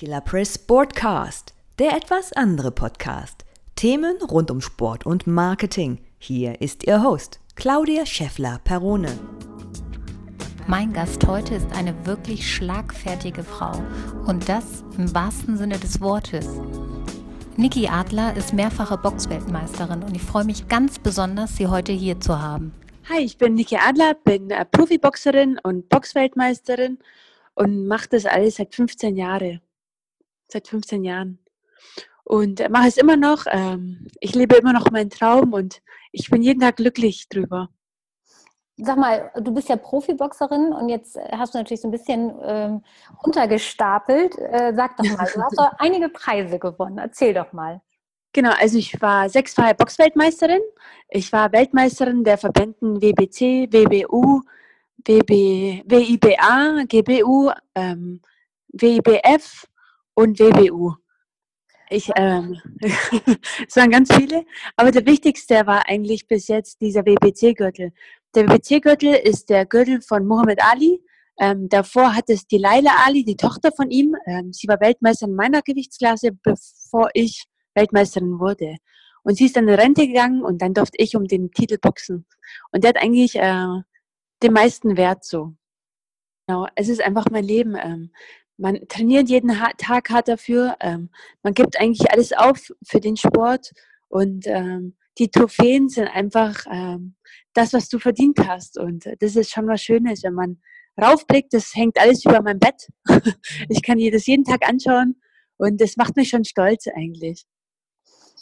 Killer Press Sportcast, der etwas andere Podcast. Themen rund um Sport und Marketing. Hier ist Ihr Host, Claudia Scheffler-Perrone. Mein Gast heute ist eine wirklich schlagfertige Frau und das im wahrsten Sinne des Wortes. Niki Adler ist mehrfache Boxweltmeisterin und ich freue mich ganz besonders, sie heute hier zu haben. Hi, ich bin Niki Adler, bin äh, Profiboxerin und Boxweltmeisterin und mache das alles seit 15 Jahren seit 15 Jahren. Und mache es immer noch. Ähm, ich lebe immer noch meinen Traum und ich bin jeden Tag glücklich drüber. Sag mal, du bist ja Profiboxerin und jetzt hast du natürlich so ein bisschen ähm, runtergestapelt. Äh, sag doch mal, du hast doch einige Preise gewonnen. Erzähl doch mal. Genau, also ich war sechsfache Boxweltmeisterin. Ich war Weltmeisterin der Verbänden WBC, WBU, WB, WIBA, GBU, ähm, WIBF und WBU. Ich, ähm, es waren ganz viele, aber der wichtigste war eigentlich bis jetzt dieser WBC-Gürtel. Der WBC-Gürtel ist der Gürtel von Muhammad Ali. Ähm, davor hat es die Laila Ali, die Tochter von ihm. Ähm, sie war Weltmeisterin meiner Gewichtsklasse, bevor ich Weltmeisterin wurde. Und sie ist dann in Rente gegangen und dann durfte ich um den Titel boxen. Und der hat eigentlich äh, den meisten Wert so. Genau, es ist einfach mein Leben. Ähm, man trainiert jeden Tag hart dafür. Ähm, man gibt eigentlich alles auf für den Sport und ähm, die Trophäen sind einfach ähm, das, was du verdient hast. Und das ist schon was Schönes, wenn man raufblickt. Das hängt alles über mein Bett. ich kann jedes jeden Tag anschauen und das macht mich schon stolz eigentlich.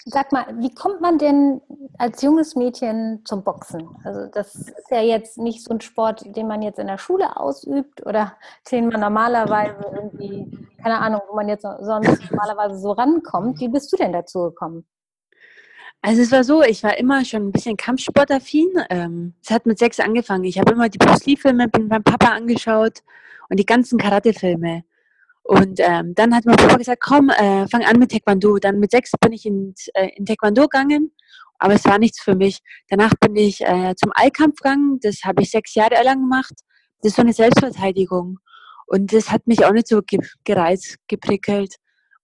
Sag mal, wie kommt man denn als junges Mädchen zum Boxen? Also das ist ja jetzt nicht so ein Sport, den man jetzt in der Schule ausübt oder den man normalerweise irgendwie, keine Ahnung, wo man jetzt sonst normalerweise so rankommt. Wie bist du denn dazu gekommen? Also es war so, ich war immer schon ein bisschen Kampfsportaffin. Ähm, es hat mit sechs angefangen. Ich habe immer die Bruce Lee-Filme beim Papa angeschaut und die ganzen Karate-Filme. Und ähm, dann hat mein Papa gesagt, komm, äh, fang an mit Taekwondo. Dann mit sechs bin ich in, äh, in Taekwondo gegangen, aber es war nichts für mich. Danach bin ich äh, zum Allkampf gegangen. Das habe ich sechs Jahre lang gemacht. Das ist so eine Selbstverteidigung. Und das hat mich auch nicht so ge gereizt, geprickelt.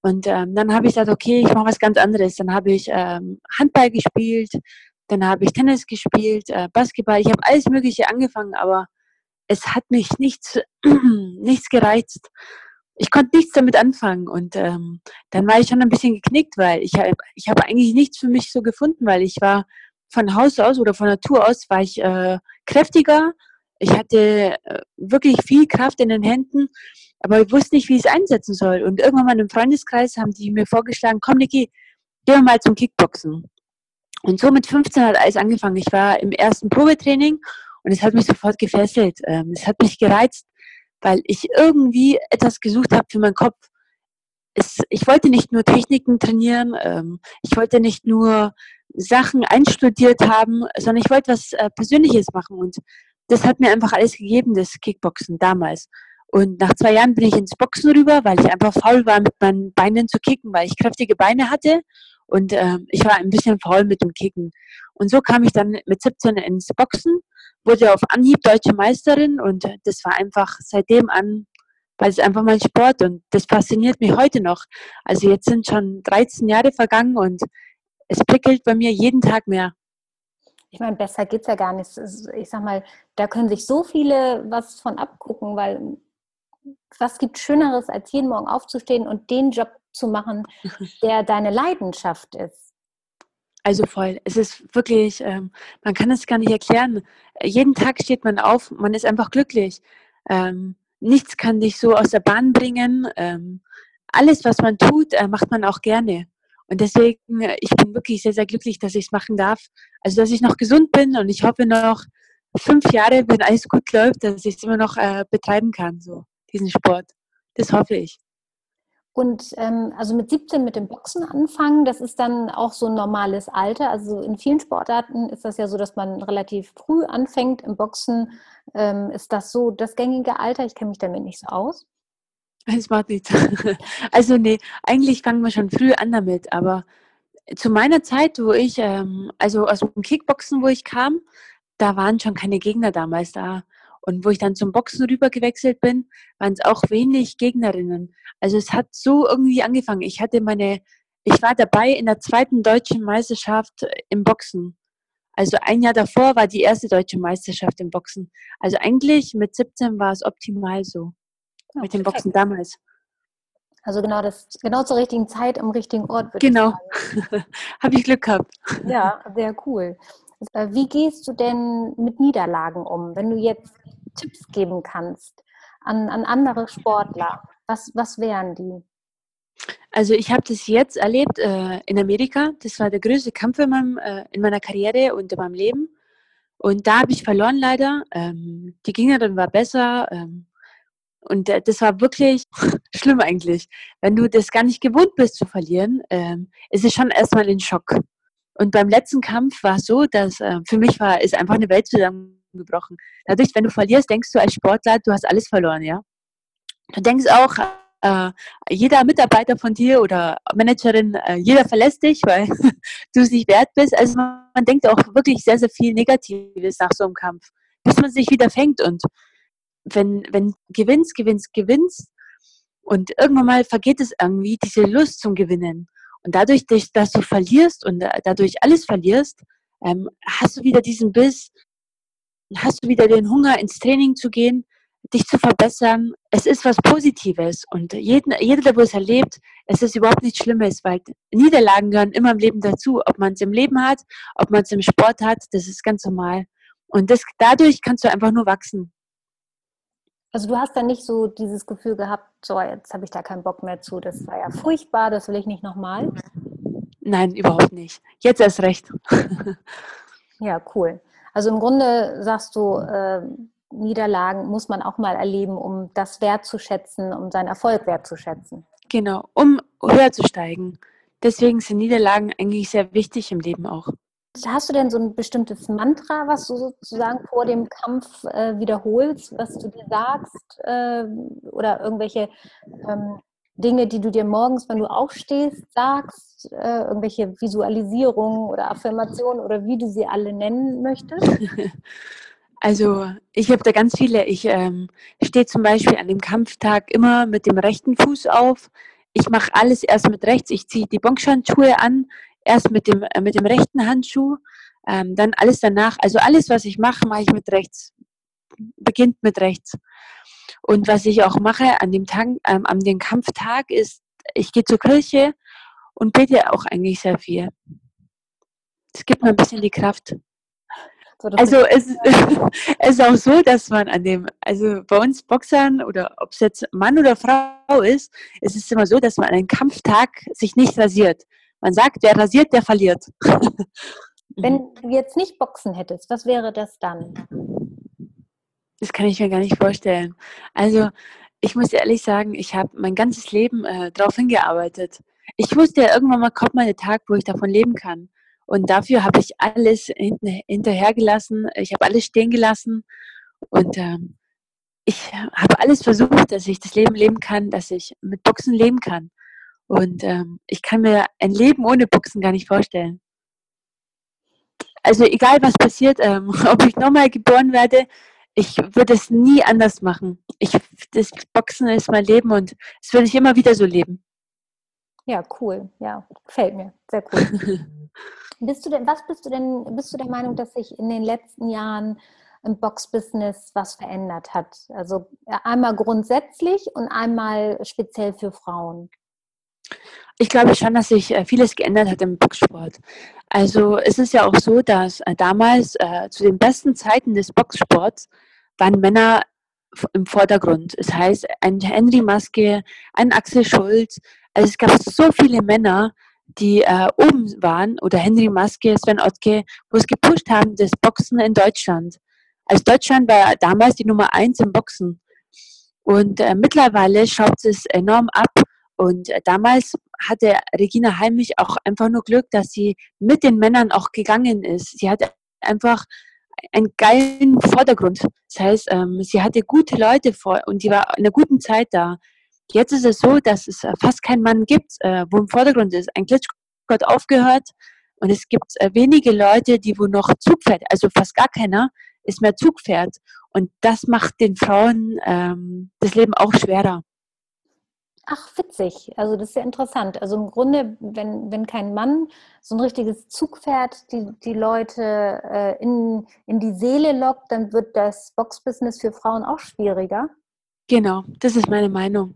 Und ähm, dann habe ich gesagt, okay, ich mache was ganz anderes. Dann habe ich ähm, Handball gespielt, dann habe ich Tennis gespielt, äh, Basketball. Ich habe alles Mögliche angefangen, aber es hat mich nichts, nichts gereizt ich konnte nichts damit anfangen und ähm, dann war ich schon ein bisschen geknickt, weil ich habe ich hab eigentlich nichts für mich so gefunden, weil ich war von Haus aus oder von Natur aus war ich äh, kräftiger, ich hatte äh, wirklich viel Kraft in den Händen, aber ich wusste nicht, wie ich es einsetzen soll. Und irgendwann mal im Freundeskreis haben die mir vorgeschlagen, komm Niki, wir mal zum Kickboxen. Und so mit 15 hat alles angefangen. Ich war im ersten Probetraining und es hat mich sofort gefesselt. Ähm, es hat mich gereizt, weil ich irgendwie etwas gesucht habe für meinen Kopf. Es, ich wollte nicht nur Techniken trainieren, ähm, ich wollte nicht nur Sachen einstudiert haben, sondern ich wollte was äh, Persönliches machen und das hat mir einfach alles gegeben, das Kickboxen damals. Und nach zwei Jahren bin ich ins Boxen rüber, weil ich einfach faul war, mit meinen Beinen zu kicken, weil ich kräftige Beine hatte und äh, ich war ein bisschen faul mit dem Kicken. Und so kam ich dann mit 17 ins Boxen wurde auf Anhieb deutsche Meisterin und das war einfach seitdem an, weil es einfach mein Sport und das fasziniert mich heute noch. Also jetzt sind schon 13 Jahre vergangen und es prickelt bei mir jeden Tag mehr. Ich meine, besser geht es ja gar nicht. Ich sag mal, da können sich so viele was von abgucken, weil was gibt Schöneres, als jeden Morgen aufzustehen und den Job zu machen, der deine Leidenschaft ist? Also voll. Es ist wirklich, ähm, man kann es gar nicht erklären. Jeden Tag steht man auf, man ist einfach glücklich. Ähm, nichts kann dich so aus der Bahn bringen. Ähm, alles, was man tut, äh, macht man auch gerne. Und deswegen, äh, ich bin wirklich sehr, sehr glücklich, dass ich es machen darf. Also, dass ich noch gesund bin und ich hoffe noch fünf Jahre, wenn alles gut läuft, dass ich es immer noch äh, betreiben kann, so diesen Sport. Das hoffe ich. Und ähm, also mit 17 mit dem Boxen anfangen, das ist dann auch so ein normales Alter. Also in vielen Sportarten ist das ja so, dass man relativ früh anfängt. Im Boxen ähm, ist das so das gängige Alter. Ich kenne mich damit nicht so aus. Es macht nichts. Also nee, eigentlich fangen wir schon früh an damit. Aber zu meiner Zeit, wo ich, ähm, also aus dem Kickboxen, wo ich kam, da waren schon keine Gegner damals da. Und wo ich dann zum Boxen rüber gewechselt bin, waren es auch wenig Gegnerinnen. Also es hat so irgendwie angefangen. Ich hatte meine, ich war dabei in der zweiten deutschen Meisterschaft äh, im Boxen. Also ein Jahr davor war die erste deutsche Meisterschaft im Boxen. Also eigentlich mit 17 war es optimal so. Ja, mit dem Boxen damals. Also genau das, genau zur richtigen Zeit am richtigen Ort. Genau. Habe ich Glück gehabt. Ja, sehr cool. Äh, wie gehst du denn mit Niederlagen um, wenn du jetzt Tipps geben kannst an, an andere Sportler? Was, was wären die? Also ich habe das jetzt erlebt äh, in Amerika. Das war der größte Kampf in, meinem, äh, in meiner Karriere und in meinem Leben. Und da habe ich verloren leider. Ähm, die Gegnerin war besser. Ähm, und äh, das war wirklich schlimm eigentlich. Wenn du das gar nicht gewohnt bist zu verlieren, ähm, ist es schon erstmal ein Schock. Und beim letzten Kampf war es so, dass äh, für mich war ist einfach eine Welt zusammengebrochen. Dadurch, wenn du verlierst, denkst du als Sportler, du hast alles verloren, ja. Du denkst auch, äh, jeder Mitarbeiter von dir oder Managerin, äh, jeder verlässt dich, weil du es nicht wert bist. Also man, man, denkt auch wirklich sehr, sehr viel Negatives nach so einem Kampf, bis man sich wieder fängt. Und wenn, wenn gewinnst, gewinnst, gewinnst und irgendwann mal vergeht es irgendwie, diese Lust zum Gewinnen. Und dadurch, dass du verlierst und dadurch alles verlierst, ähm, hast du wieder diesen Biss, hast du wieder den Hunger, ins Training zu gehen, dich zu verbessern. Es ist was Positives und jeden, jeder, der es erlebt, es ist überhaupt nichts Schlimmes, weil Niederlagen gehören immer im Leben dazu. Ob man es im Leben hat, ob man es im Sport hat, das ist ganz normal. Und das, dadurch kannst du einfach nur wachsen. Also du hast dann nicht so dieses Gefühl gehabt, so jetzt habe ich da keinen Bock mehr zu, das war ja furchtbar, das will ich nicht nochmal. Nein, überhaupt nicht. Jetzt erst recht. ja, cool. Also im Grunde sagst du, äh, Niederlagen muss man auch mal erleben, um das wertzuschätzen, um seinen Erfolg wertzuschätzen. Genau, um höher zu steigen. Deswegen sind Niederlagen eigentlich sehr wichtig im Leben auch. Hast du denn so ein bestimmtes Mantra, was du sozusagen vor dem Kampf äh, wiederholst, was du dir sagst? Äh, oder irgendwelche ähm, Dinge, die du dir morgens, wenn du aufstehst, sagst? Äh, irgendwelche Visualisierungen oder Affirmationen oder wie du sie alle nennen möchtest? Also ich habe da ganz viele. Ich ähm, stehe zum Beispiel an dem Kampftag immer mit dem rechten Fuß auf. Ich mache alles erst mit rechts. Ich ziehe die Boxhandschuhe an, erst mit dem, äh, mit dem rechten Handschuh, ähm, dann alles danach. Also alles, was ich mache, mache ich mit rechts. Beginnt mit rechts. Und was ich auch mache an dem Tag, ähm, an dem Kampftag ist, ich gehe zur Kirche und bete auch eigentlich sehr viel. Es gibt mir ein bisschen die Kraft. So, also es, es ist auch so, dass man an dem, also bei uns Boxern oder ob es jetzt Mann oder Frau ist, es ist immer so, dass man an einem Kampftag sich nicht rasiert. Man sagt, wer rasiert, der verliert. Wenn du jetzt nicht Boxen hättest, was wäre das dann? Das kann ich mir gar nicht vorstellen. Also ich muss ehrlich sagen, ich habe mein ganzes Leben äh, darauf hingearbeitet. Ich wusste ja, irgendwann mal kommt mal der Tag, wo ich davon leben kann. Und dafür habe ich alles hinten, hinterhergelassen. Ich habe alles stehen gelassen. Und ähm, ich habe alles versucht, dass ich das Leben leben kann, dass ich mit Boxen leben kann. Und ähm, ich kann mir ein Leben ohne Boxen gar nicht vorstellen. Also egal was passiert, ähm, ob ich nochmal geboren werde, ich würde es nie anders machen. Ich, das Boxen ist mein Leben und es würde ich immer wieder so leben. Ja, cool. Ja, gefällt mir. Sehr cool. bist du denn, was bist du denn, bist du der Meinung, dass sich in den letzten Jahren im Boxbusiness was verändert hat? Also einmal grundsätzlich und einmal speziell für Frauen. Ich glaube schon, dass sich äh, vieles geändert hat im Boxsport. Also es ist ja auch so, dass äh, damals äh, zu den besten Zeiten des Boxsports waren Männer im Vordergrund. Das heißt, ein Henry Maske, ein Axel Schulz. Also es gab so viele Männer, die äh, oben waren, oder Henry Maske, Sven Ottke, wo es gepusht haben, das Boxen in Deutschland. Also Deutschland war damals die Nummer eins im Boxen. Und äh, mittlerweile schaut es enorm ab und äh, damals hatte Regina Heimlich auch einfach nur Glück, dass sie mit den Männern auch gegangen ist. Sie hatte einfach einen geilen Vordergrund. Das heißt, ähm, sie hatte gute Leute vor und die war in einer guten Zeit da. Jetzt ist es so, dass es äh, fast keinen Mann gibt, äh, wo im Vordergrund ist. Ein Klitschko hat aufgehört und es gibt wenige Leute, die wo noch Zug fährt. Also fast gar keiner ist mehr Zug fährt. Und das macht den Frauen ähm, das Leben auch schwerer. Ach, witzig. Also das ist ja interessant. Also im Grunde, wenn, wenn kein Mann so ein richtiges Zugpferd die, die Leute äh, in, in die Seele lockt, dann wird das Boxbusiness für Frauen auch schwieriger. Genau, das ist meine Meinung.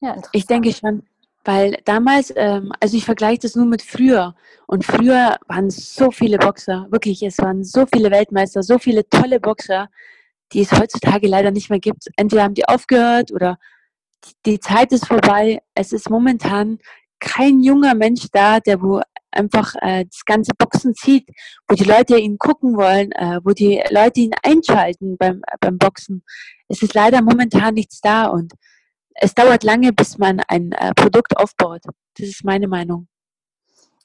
Ja, interessant. Ich denke schon, weil damals, ähm, also ich vergleiche das nur mit früher. Und früher waren so viele Boxer, wirklich, es waren so viele Weltmeister, so viele tolle Boxer, die es heutzutage leider nicht mehr gibt. Entweder haben die aufgehört oder die Zeit ist vorbei. Es ist momentan kein junger Mensch da, der wo einfach äh, das ganze Boxen zieht, wo die Leute ihn gucken wollen, äh, wo die Leute ihn einschalten beim, beim Boxen. Es ist leider momentan nichts da und es dauert lange, bis man ein äh, Produkt aufbaut. Das ist meine Meinung.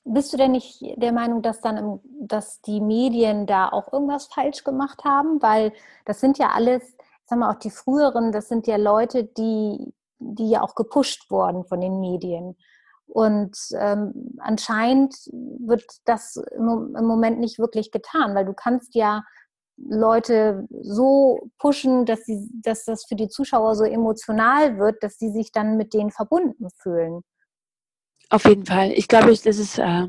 Bist du denn nicht der Meinung, dass dann, dass die Medien da auch irgendwas falsch gemacht haben? Weil das sind ja alles, sagen wir auch die früheren, das sind ja Leute, die, die ja auch gepusht wurden von den Medien. Und ähm, anscheinend wird das im, Moment nicht wirklich getan, weil du kannst ja Leute so pushen, dass, sie, dass das für die Zuschauer so emotional wird, dass sie sich dann mit denen verbunden fühlen. Auf jeden Fall. Ich glaube, das ist, äh,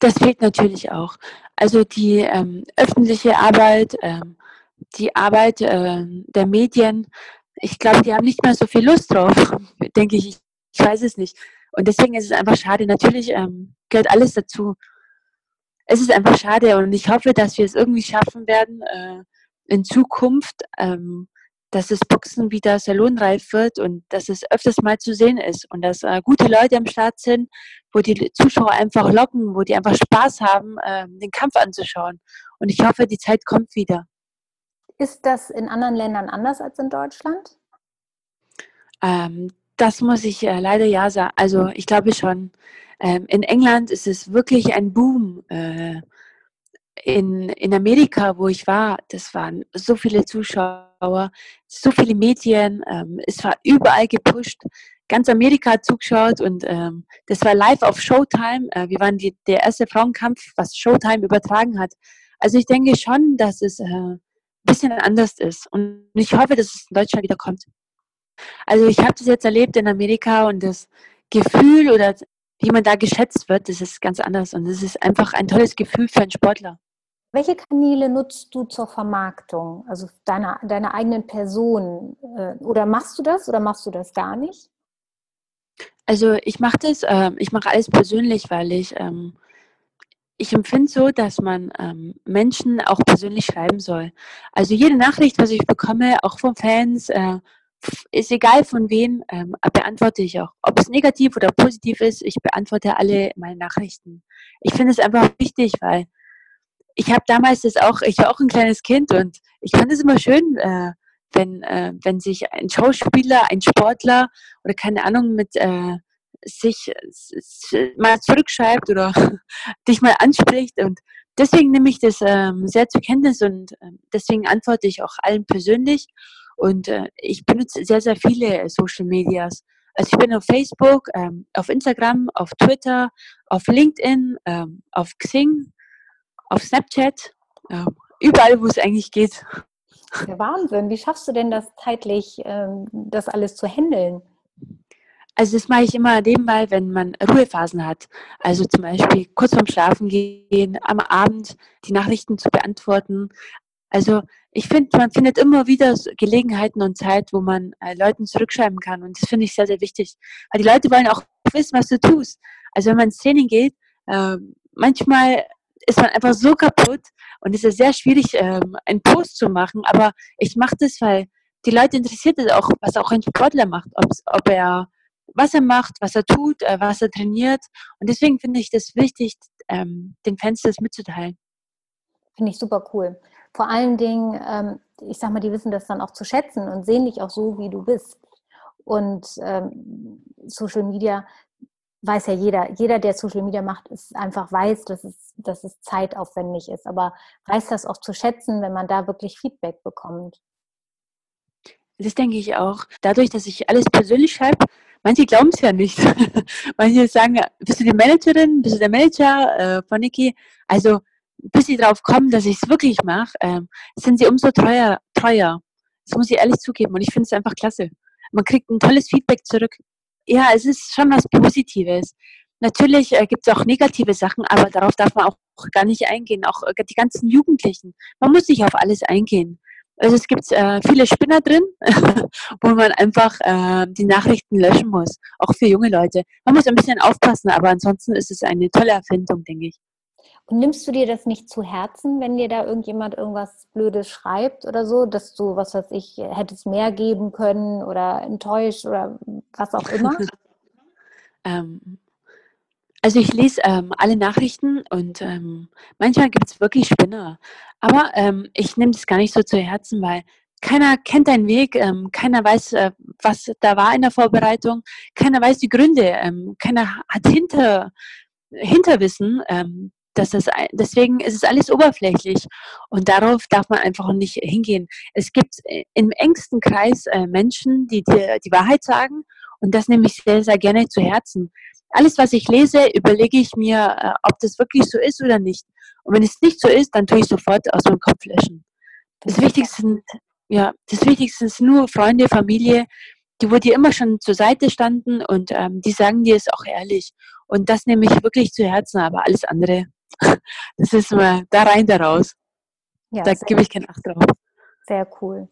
das fehlt natürlich auch. Also die ähm, öffentliche Arbeit, äh, die Arbeit äh, der Medien, ich glaube, die haben nicht mehr so viel Lust drauf, denke ich. Ich weiß es nicht. Und deswegen ist es einfach schade. Natürlich ähm, gehört alles dazu es ist einfach schade und ich hoffe, dass wir es irgendwie schaffen werden, äh, in Zukunft, ähm, dass das Boxen wieder salonreif wird und dass es öfters mal zu sehen ist und dass äh, gute Leute am Start sind, wo die Zuschauer einfach locken, wo die einfach Spaß haben, äh, den Kampf anzuschauen. Und ich hoffe, die Zeit kommt wieder. Ist das in anderen Ländern anders als in Deutschland? Ähm, das muss ich äh, leider ja sagen. Also ich glaube schon. Ähm, in England ist es wirklich ein Boom. Äh, in, in Amerika, wo ich war, das waren so viele Zuschauer, so viele Medien, ähm, es war überall gepusht. Ganz Amerika hat zugeschaut und ähm, das war live auf Showtime. Äh, wir waren die, der erste Frauenkampf, was Showtime übertragen hat. Also ich denke schon, dass es äh, bisschen anders ist. Und ich hoffe, dass es in Deutschland wieder kommt. Also ich habe das jetzt erlebt in Amerika und das Gefühl oder wie man da geschätzt wird, das ist ganz anders und es ist einfach ein tolles Gefühl für einen Sportler. Welche Kanäle nutzt du zur Vermarktung, also deiner, deiner eigenen Person? Äh, oder machst du das oder machst du das gar nicht? Also ich mache das, äh, ich mache alles persönlich, weil ich, ähm, ich empfinde so, dass man ähm, Menschen auch persönlich schreiben soll. Also jede Nachricht, was ich bekomme, auch von Fans, äh, ist egal von wem, ähm, beantworte ich auch. Ob es negativ oder positiv ist, ich beantworte alle meine Nachrichten. Ich finde es einfach wichtig, weil ich habe damals das auch, ich war auch ein kleines Kind und ich fand es immer schön, äh, wenn, äh, wenn sich ein Schauspieler, ein Sportler oder keine Ahnung mit äh, sich mal zurückschreibt oder dich mal anspricht und deswegen nehme ich das ähm, sehr zur Kenntnis und äh, deswegen antworte ich auch allen persönlich und äh, ich benutze sehr, sehr viele Social Medias. Also ich bin auf Facebook, ähm, auf Instagram, auf Twitter, auf LinkedIn, ähm, auf Xing, auf Snapchat, äh, überall, wo es eigentlich geht. Der Wahnsinn. Wie schaffst du denn das zeitlich, ähm, das alles zu handeln? Also das mache ich immer nebenbei, wenn man Ruhephasen hat. Also zum Beispiel kurz vorm Schlafen gehen, am Abend die Nachrichten zu beantworten. Also ich finde, man findet immer wieder Gelegenheiten und Zeit, wo man äh, Leuten zurückschreiben kann. Und das finde ich sehr, sehr wichtig. Weil die Leute wollen auch wissen, was du tust. Also wenn man ins Training geht, äh, manchmal ist man einfach so kaputt und es ist sehr schwierig, äh, einen Post zu machen. Aber ich mache das, weil die Leute interessiert es auch, was auch ein Sportler macht. Ob er was er macht, was er tut, äh, was er trainiert. Und deswegen finde ich das wichtig, ähm, den Fans das mitzuteilen. Finde ich super cool vor allen Dingen, ähm, ich sag mal, die wissen das dann auch zu schätzen und sehen dich auch so, wie du bist. Und ähm, Social Media weiß ja jeder, jeder, der Social Media macht, ist einfach weiß, dass es, dass es zeitaufwendig ist, aber weiß das auch zu schätzen, wenn man da wirklich Feedback bekommt. Das denke ich auch. Dadurch, dass ich alles persönlich schreibe, manche glauben es ja nicht. manche sagen, bist du die Managerin, bist du der Manager äh, von Niki? Also bis sie drauf kommen, dass ich es wirklich mache, ähm, sind sie umso treuer, treuer. Das muss ich ehrlich zugeben. Und ich finde es einfach klasse. Man kriegt ein tolles Feedback zurück. Ja, es ist schon was Positives. Natürlich äh, gibt es auch negative Sachen, aber darauf darf man auch gar nicht eingehen. Auch äh, die ganzen Jugendlichen. Man muss nicht auf alles eingehen. Also es gibt äh, viele Spinner drin, wo man einfach äh, die Nachrichten löschen muss, auch für junge Leute. Man muss ein bisschen aufpassen, aber ansonsten ist es eine tolle Erfindung, denke ich. Und nimmst du dir das nicht zu Herzen, wenn dir da irgendjemand irgendwas Blödes schreibt oder so, dass du, was weiß ich, hättest mehr geben können oder enttäuscht oder was auch immer? ähm, also ich lese ähm, alle Nachrichten und ähm, manchmal gibt es wirklich Spinner. Aber ähm, ich nehme das gar nicht so zu Herzen, weil keiner kennt deinen Weg, ähm, keiner weiß, äh, was da war in der Vorbereitung, keiner weiß die Gründe, ähm, keiner hat hinter, Hinterwissen. Ähm, dass das, deswegen ist es alles oberflächlich und darauf darf man einfach nicht hingehen. Es gibt äh, im engsten Kreis äh, Menschen, die dir die Wahrheit sagen und das nehme ich sehr, sehr gerne zu Herzen alles, was ich lese, überlege ich mir, äh, ob das wirklich so ist oder nicht. Und wenn es nicht so ist, dann tue ich sofort aus meinem Kopf löschen. Das Wichtigste sind, ja, das Wichtigste sind nur Freunde, Familie, die wo dir immer schon zur Seite standen und ähm, die sagen dir es auch ehrlich. Und das nehme ich wirklich zu Herzen, aber alles andere, das ist mal da rein, da raus. Ja, da gebe ich keinen Acht drauf. Sehr cool.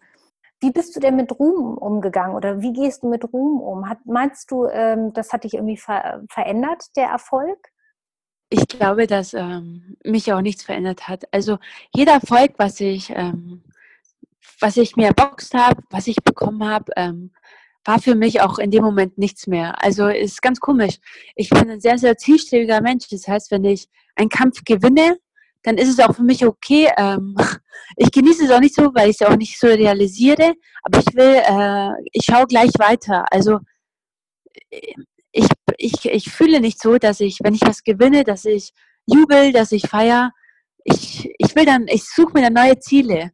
Wie bist du denn mit Ruhm umgegangen oder wie gehst du mit Ruhm um? Hat, meinst du, ähm, das hat dich irgendwie ver verändert, der Erfolg? Ich glaube, dass ähm, mich auch nichts verändert hat. Also jeder Erfolg, was ich, ähm, was ich mir erboxt habe, was ich bekommen habe, ähm, war für mich auch in dem Moment nichts mehr. Also ist ganz komisch. Ich bin ein sehr, sehr zielstrebiger Mensch. Das heißt, wenn ich einen Kampf gewinne, dann ist es auch für mich okay. Ähm, ich genieße es auch nicht so, weil ich es auch nicht so realisiere, aber ich will, äh, ich schaue gleich weiter. Also ich, ich, ich fühle nicht so, dass ich, wenn ich was gewinne, dass ich jubel, dass ich feiere. Ich, ich will dann, ich suche mir dann neue Ziele.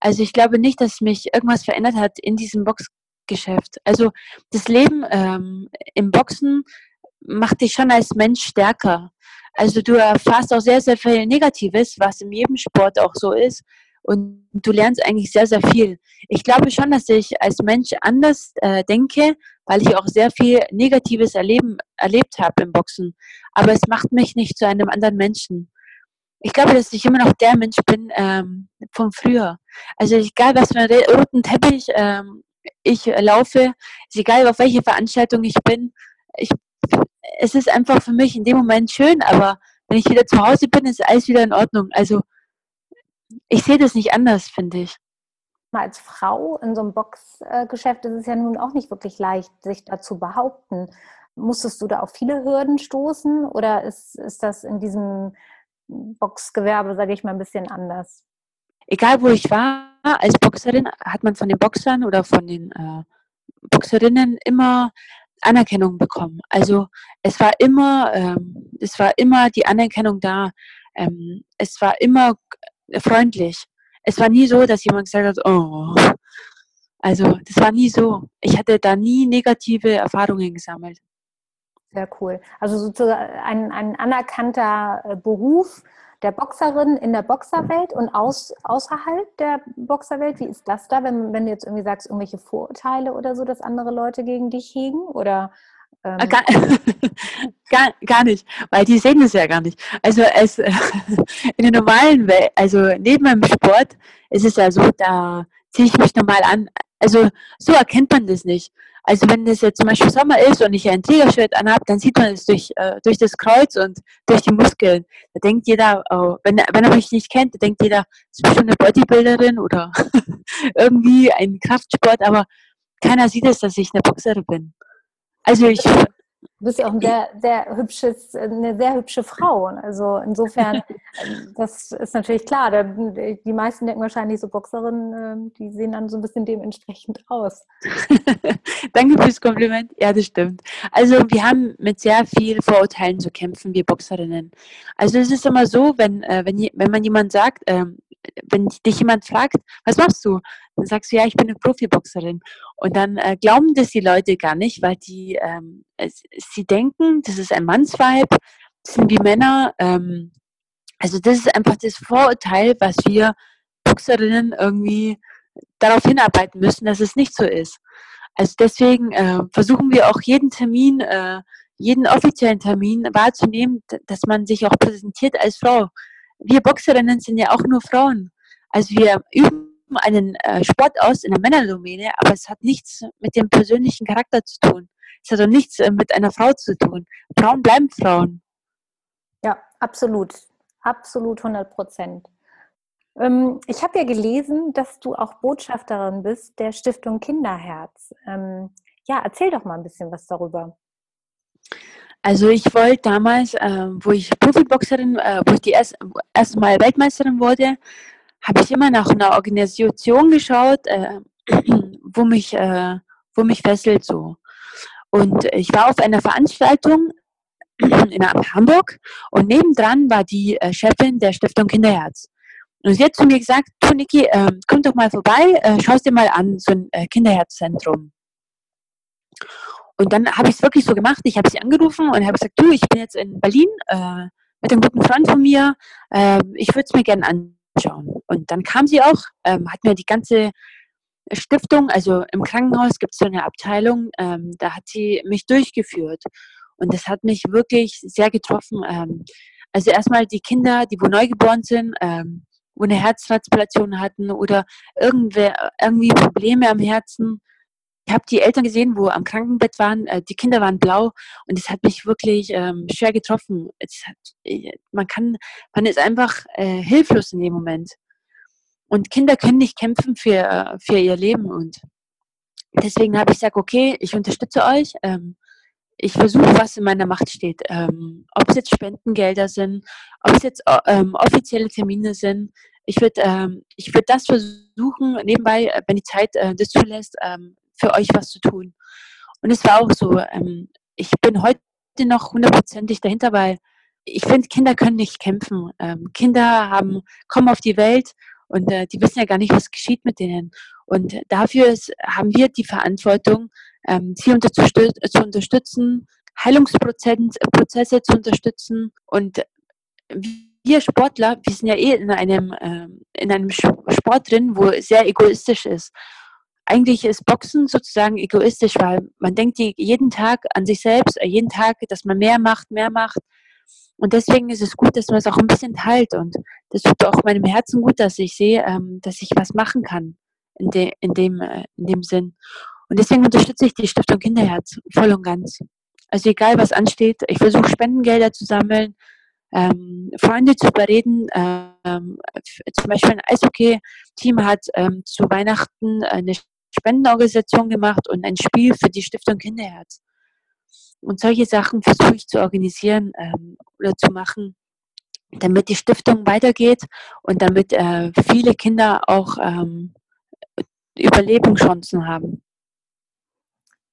Also ich glaube nicht, dass mich irgendwas verändert hat in diesem Boxgeschäft. Also das Leben ähm, im Boxen macht dich schon als Mensch stärker. Also du erfährst auch sehr, sehr viel Negatives, was in jedem Sport auch so ist. Und du lernst eigentlich sehr, sehr viel. Ich glaube schon, dass ich als Mensch anders äh, denke, weil ich auch sehr viel Negatives erleben, erlebt habe im Boxen. Aber es macht mich nicht zu einem anderen Menschen. Ich glaube, dass ich immer noch der Mensch bin ähm, von früher. Also egal, was für einen roten Teppich ähm, ich laufe, ist egal, auf welche Veranstaltung ich bin, ich es ist einfach für mich in dem Moment schön, aber wenn ich wieder zu Hause bin, ist alles wieder in Ordnung. Also ich sehe das nicht anders, finde ich. Als Frau in so einem Boxgeschäft ist es ja nun auch nicht wirklich leicht, sich da zu behaupten. Musstest du da auf viele Hürden stoßen oder ist, ist das in diesem Boxgewerbe, sage ich mal, ein bisschen anders? Egal wo ich war, als Boxerin hat man von den Boxern oder von den äh, Boxerinnen immer Anerkennung bekommen. Also es war immer, ähm, es war immer die Anerkennung da. Ähm, es war immer freundlich. Es war nie so, dass jemand gesagt hat, oh. Also das war nie so. Ich hatte da nie negative Erfahrungen gesammelt. Sehr cool. Also sozusagen ein, ein anerkannter äh, Beruf, der Boxerin in der Boxerwelt und aus, außerhalb der Boxerwelt? Wie ist das da, wenn, wenn du jetzt irgendwie sagst, irgendwelche Vorurteile oder so, dass andere Leute gegen dich hegen? Oder ähm gar, gar, gar, nicht, weil die sehen es ja gar nicht. Also es, in der normalen Welt, also neben meinem Sport ist es ja so, da ziehe ich mich normal an. Also so erkennt man das nicht. Also wenn es jetzt zum Beispiel Sommer ist und ich ein Trägershirt anhabe, dann sieht man es durch, äh, durch das Kreuz und durch die Muskeln. Da denkt jeder, oh, wenn, wenn er mich nicht kennt, da denkt jeder, das ist bestimmt eine Bodybuilderin oder irgendwie ein Kraftsport, aber keiner sieht es, dass ich eine Boxerin bin. Also ich Du bist ja auch ein sehr, sehr hübsches, eine sehr hübsche Frau. Also insofern, das ist natürlich klar. Die meisten denken wahrscheinlich so Boxerinnen, ähm, die sehen dann so ein bisschen dementsprechend aus. Danke fürs Kompliment. Ja, das stimmt. Also wir haben mit sehr viel Vorurteilen zu kämpfen, wir Boxerinnen. Also es ist immer so, wenn, äh, wenn, wenn man jemand sagt, ähm, wenn dich jemand fragt, was machst du? Dann sagst du, ja, ich bin eine Profiboxerin. Und dann äh, glauben das die Leute gar nicht, weil die, ähm, sie denken, das ist ein Mannsweib, das sind wie Männer. Ähm, Also das ist einfach das Vorurteil, was wir Boxerinnen irgendwie darauf hinarbeiten müssen, dass es nicht so ist. Also deswegen äh, versuchen wir auch jeden Termin, äh, jeden offiziellen Termin wahrzunehmen, dass man sich auch präsentiert als Frau. Wir Boxerinnen sind ja auch nur Frauen. Also wir üben einen äh, Sport aus in der Männerdomäne, aber es hat nichts mit dem persönlichen Charakter zu tun. Es hat auch nichts äh, mit einer Frau zu tun. Frauen bleiben Frauen. Ja, absolut. Absolut 100 Prozent. Ähm, ich habe ja gelesen, dass du auch Botschafterin bist der Stiftung Kinderherz. Ähm, ja, erzähl doch mal ein bisschen was darüber. Also ich wollte damals, äh, wo ich Profiboxerin, äh, wo ich die erst, erste Mal Weltmeisterin wurde, habe ich immer nach einer Organisation geschaut, äh, wo mich, äh, wo mich fesselt so. Und ich war auf einer Veranstaltung in Hamburg und nebendran war die äh, Chefin der Stiftung Kinderherz. Und sie hat zu mir gesagt, du Niki, äh, komm doch mal vorbei, äh, schau es dir mal an, so ein äh, Kinderherzzentrum. Und dann habe ich es wirklich so gemacht. Ich habe sie angerufen und habe gesagt, du, ich bin jetzt in Berlin äh, mit einem guten Freund von mir. Äh, ich würde es mir gerne anschauen. Und dann kam sie auch, ähm, hat mir die ganze Stiftung, also im Krankenhaus gibt es so eine Abteilung, ähm, da hat sie mich durchgeführt. Und das hat mich wirklich sehr getroffen. Ähm, also erstmal die Kinder, die wo neugeboren sind, ähm, wo eine Herztransplantation hatten oder irgendwer, irgendwie Probleme am Herzen. Ich habe die Eltern gesehen, wo am Krankenbett waren, äh, die Kinder waren blau und es hat mich wirklich ähm, schwer getroffen. Hat, äh, man kann, man ist einfach äh, hilflos in dem Moment. Und Kinder können nicht kämpfen für, für ihr Leben und deswegen habe ich gesagt, okay, ich unterstütze euch. Ähm, ich versuche, was in meiner Macht steht. Ähm, ob es jetzt Spendengelder sind, ob es jetzt ähm, offizielle Termine sind. Ich würde ähm, würd das versuchen, nebenbei, äh, wenn die Zeit äh, das zulässt, ähm, für euch was zu tun. Und es war auch so, ähm, ich bin heute noch hundertprozentig dahinter, weil ich finde, Kinder können nicht kämpfen. Ähm, Kinder haben, kommen auf die Welt und äh, die wissen ja gar nicht, was geschieht mit denen. Und dafür ist, haben wir die Verantwortung, ähm, sie zu unterstützen, Heilungsprozesse zu unterstützen. Und wir Sportler, wir sind ja eh in einem, ähm, in einem Sport drin, wo sehr egoistisch ist. Eigentlich ist Boxen sozusagen egoistisch, weil man denkt jeden Tag an sich selbst, äh, jeden Tag, dass man mehr macht, mehr macht. Und deswegen ist es gut, dass man es auch ein bisschen teilt. Und das tut auch meinem Herzen gut, dass ich sehe, ähm, dass ich was machen kann in, de, in, dem, äh, in dem Sinn. Und deswegen unterstütze ich die Stiftung Kinderherz voll und ganz. Also egal, was ansteht, ich versuche Spendengelder zu sammeln, ähm, Freunde zu überreden. Ähm, zum Beispiel ein Eishockey-Team hat ähm, zu Weihnachten eine Spendenorganisation gemacht und ein Spiel für die Stiftung Kinderherz. Und solche Sachen versuche ich zu organisieren ähm, oder zu machen, damit die Stiftung weitergeht und damit äh, viele Kinder auch ähm, Überlebenschancen haben.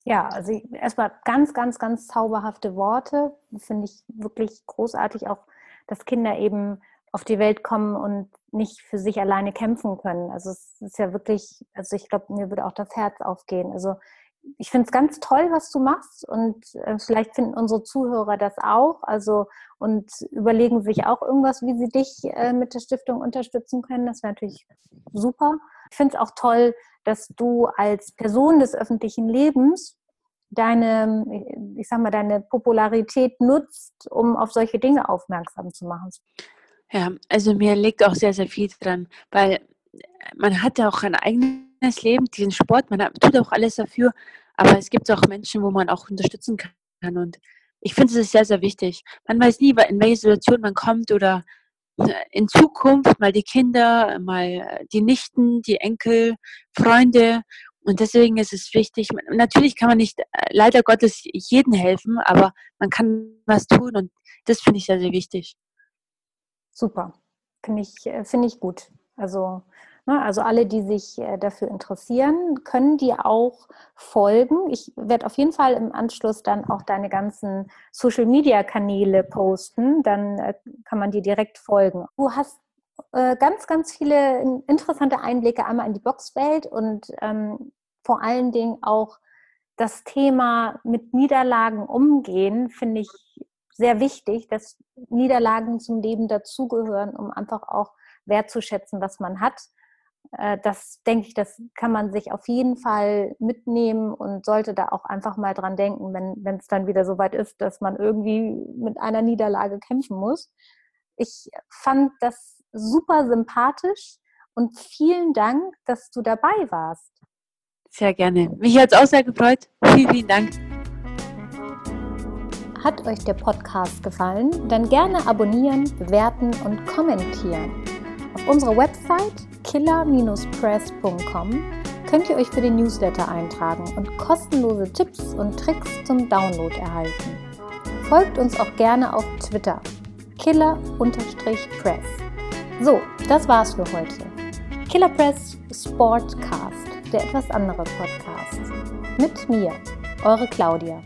Ja, also erstmal ganz, ganz, ganz zauberhafte Worte. Finde ich wirklich großartig, auch dass Kinder eben auf die Welt kommen und nicht für sich alleine kämpfen können. Also es ist ja wirklich, also ich glaube, mir würde auch das Herz aufgehen. Also ich finde es ganz toll, was du machst und äh, vielleicht finden unsere Zuhörer das auch. Also und überlegen sich auch irgendwas, wie sie dich äh, mit der Stiftung unterstützen können. Das wäre natürlich super. Ich finde es auch toll, dass du als Person des öffentlichen Lebens deine, ich sag mal, deine Popularität nutzt, um auf solche Dinge aufmerksam zu machen. Ja, also mir liegt auch sehr, sehr viel dran, weil man hat ja auch ein eigenes Leben, diesen Sport, man tut auch alles dafür, aber es gibt auch Menschen, wo man auch unterstützen kann und ich finde, es ist sehr, sehr wichtig. Man weiß nie, in welche Situation man kommt oder in Zukunft mal die Kinder, mal die Nichten, die Enkel, Freunde. Und deswegen ist es wichtig, natürlich kann man nicht äh, leider Gottes jeden helfen, aber man kann was tun und das finde ich sehr, sehr wichtig. Super, finde ich, äh, find ich gut. Also also alle, die sich äh, dafür interessieren, können dir auch folgen. Ich werde auf jeden Fall im Anschluss dann auch deine ganzen Social-Media-Kanäle posten. Dann äh, kann man dir direkt folgen. Du hast äh, ganz, ganz viele interessante Einblicke einmal in die Boxwelt und ähm, vor allen Dingen auch das Thema mit Niederlagen umgehen, finde ich sehr wichtig, dass Niederlagen zum Leben dazugehören, um einfach auch wertzuschätzen, was man hat. Äh, das denke ich, das kann man sich auf jeden Fall mitnehmen und sollte da auch einfach mal dran denken, wenn es dann wieder so weit ist, dass man irgendwie mit einer Niederlage kämpfen muss. Ich fand das super sympathisch und vielen Dank, dass du dabei warst. Sehr gerne. Mich hat es auch sehr gefreut. Vielen, vielen Dank. Hat euch der Podcast gefallen? Dann gerne abonnieren, bewerten und kommentieren. Auf unserer Website killer-press.com könnt ihr euch für den Newsletter eintragen und kostenlose Tipps und Tricks zum Download erhalten. Folgt uns auch gerne auf Twitter killer-press. So, das war's für heute. Killer Press Sportcast, der etwas andere Podcast. Mit mir, eure Claudia.